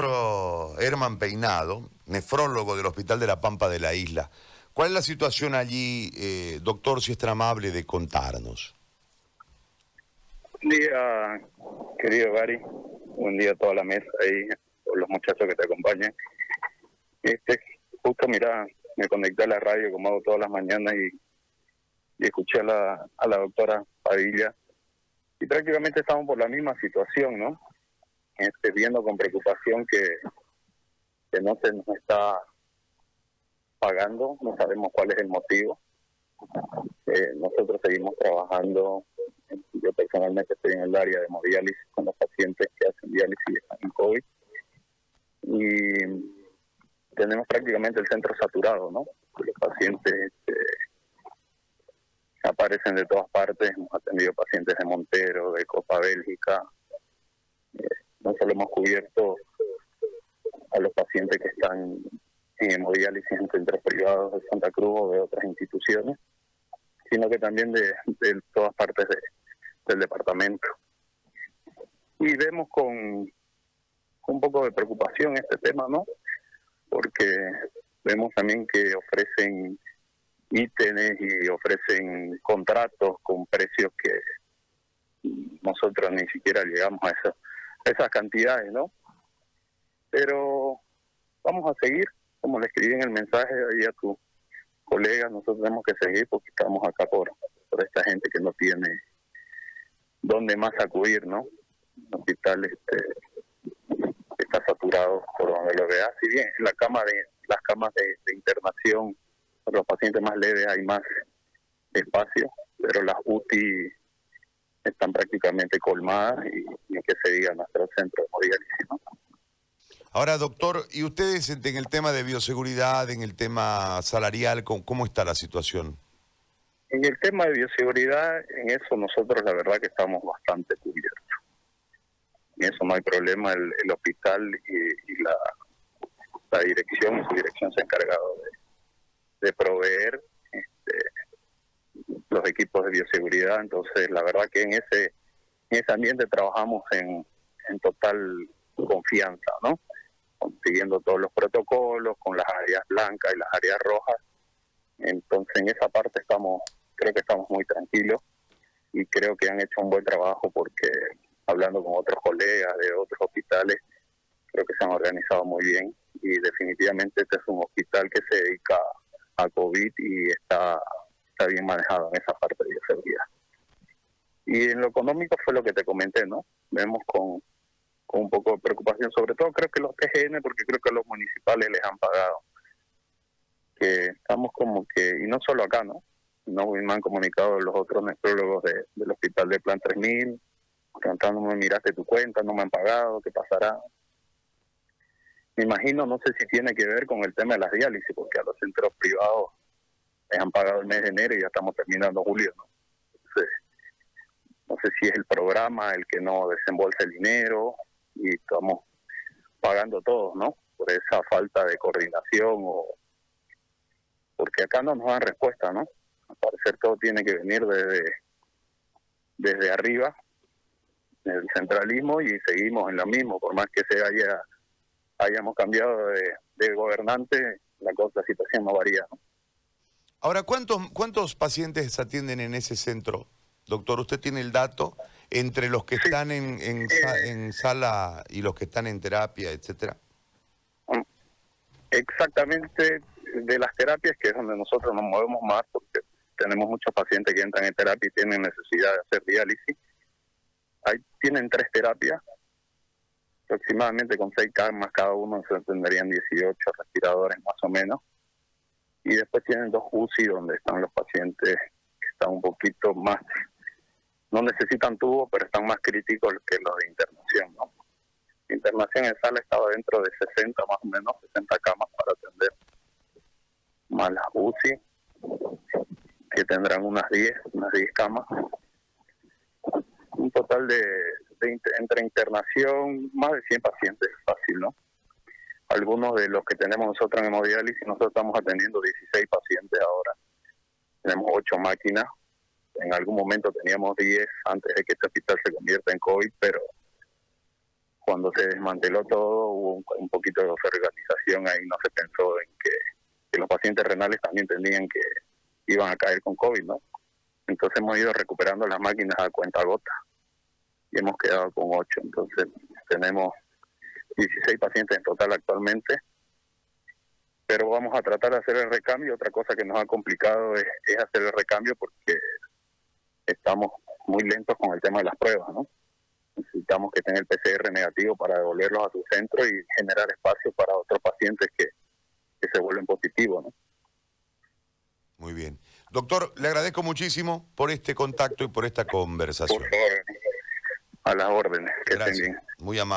doctor Herman Peinado, nefrólogo del Hospital de la Pampa de la Isla. ¿Cuál es la situación allí, eh, doctor, si es tan amable de contarnos? Buen día, querido Gary. Buen día a toda la mesa y a los muchachos que te acompañan. Este, justo, mira, me conecté a la radio como hago todas las mañanas y, escuché a la, a la doctora Padilla y prácticamente estamos por la misma situación, ¿no? Este, viendo con preocupación que, que no se nos está pagando, no sabemos cuál es el motivo. Eh, nosotros seguimos trabajando, yo personalmente estoy en el área de hemodiálisis con los pacientes que hacen diálisis y están en COVID. Y tenemos prácticamente el centro saturado, ¿no? Los pacientes este, aparecen de todas partes, hemos atendido pacientes de Montero, de Copa Bélgica, no solo hemos cubierto a los pacientes que están en hemodiálisis en centros privados de Santa Cruz o de otras instituciones, sino que también de, todas partes del departamento. Y vemos con un poco de preocupación este tema, ¿no? Porque vemos también que ofrecen ítems y ofrecen contratos con precios que nosotros ni siquiera llegamos a esas, esas cantidades, ¿no? Pero vamos a seguir, como le escribí en el mensaje ahí a tu colega, nosotros tenemos que seguir porque estamos acá por, por esta gente que no tiene dónde más acudir, ¿no? El hospital este, está saturado por donde lo veas. Si bien en la cama de, las camas de internación para los pacientes más leves hay más espacio, pero las UTI están prácticamente colmadas y, y que se diga nuestro centro de hemodiálisis. Ahora, doctor, ¿y ustedes en el tema de bioseguridad, en el tema salarial, cómo, está la situación? En el tema de bioseguridad, en eso nosotros la verdad que estamos bastante cubiertos. En eso no hay problema, el, hospital y, la, la dirección, su dirección se ha encargado de, de proveer este, los equipos de bioseguridad. Entonces, la verdad que en ese, en ese ambiente trabajamos en, en total confianza, ¿no? Siguiendo todos los protocolos, con las áreas blancas y las áreas rojas. Entonces, en esa parte estamos, creo que estamos muy tranquilos y creo que han hecho un buen trabajo porque hablando con otros colegas de otros hospitales, creo que se han organizado muy bien y definitivamente este es un hospital que se dedica a COVID y está, está bien manejado en esa parte de bioseguridad. Y en lo económico fue lo que te comenté, ¿no? Vemos con, con un poco de preocupación, sobre todo creo que los TGN, porque creo que los municipales les han pagado. Que estamos como que, y no solo acá, ¿no? No me han comunicado los otros nefrólogos de, del hospital de Plan 3000, preguntándome, miraste tu cuenta, no me han pagado, ¿qué pasará? Me imagino, no sé si tiene que ver con el tema de las diálisis, porque a los centros privados les han pagado el mes de enero y ya estamos terminando julio, ¿no? Entonces, no sé si es el programa el que no desembolsa el dinero y estamos pagando todos, ¿no? Por esa falta de coordinación o porque acá no nos dan respuesta, ¿no? Al parecer todo tiene que venir desde desde arriba, el centralismo y seguimos en lo mismo, por más que se haya hayamos cambiado de, gobernante, la, cosa, la situación no varía. Ahora, ¿cuántos, ¿cuántos pacientes se atienden en ese centro? Doctor, ¿usted tiene el dato entre los que están en, en, eh. en, sala y los que están en terapia, etcétera? Exactamente de las terapias, que es donde nosotros nos movemos más, porque tenemos muchos pacientes que entran en terapia y tienen necesidad de hacer diálisis. Ahí tienen tres terapias, aproximadamente con seis camas cada uno se tendrían 18 respiradores más o menos. Y después tienen dos UCI donde están los pacientes que están un poquito más, no necesitan tubo, pero están más críticos que los de internación. ¿no? internación en sala estaba dentro de 60 más o menos, 60 camas para atender, más las UCI, que tendrán unas 10, unas 10 camas. Un total de entre internación, más de 100 pacientes. Algunos de los que tenemos nosotros en hemodiálisis, nosotros estamos atendiendo 16 pacientes ahora. Tenemos 8 máquinas. En algún momento teníamos 10 antes de que este hospital se convierta en COVID, pero cuando se desmanteló todo hubo un, poquito de organización ahí, no se pensó en que, que los pacientes renales también tenían que iban a caer con COVID, ¿no? Entonces hemos ido recuperando las máquinas a cuenta gota y hemos quedado con ocho. Entonces tenemos 16 pacientes en total actualmente, pero vamos a tratar de hacer el recambio. Otra cosa que nos ha complicado es, es hacer el recambio porque estamos muy lentos con el tema de las pruebas, ¿no? Necesitamos que tenga el PCR negativo para devolverlos a su centro y generar espacio para otros pacientes que, que se vuelven positivos, ¿no? Muy bien. Doctor, le agradezco muchísimo por este contacto y por esta conversación. Por favor, a las órdenes, que estén Gracias. bien. Muy amable.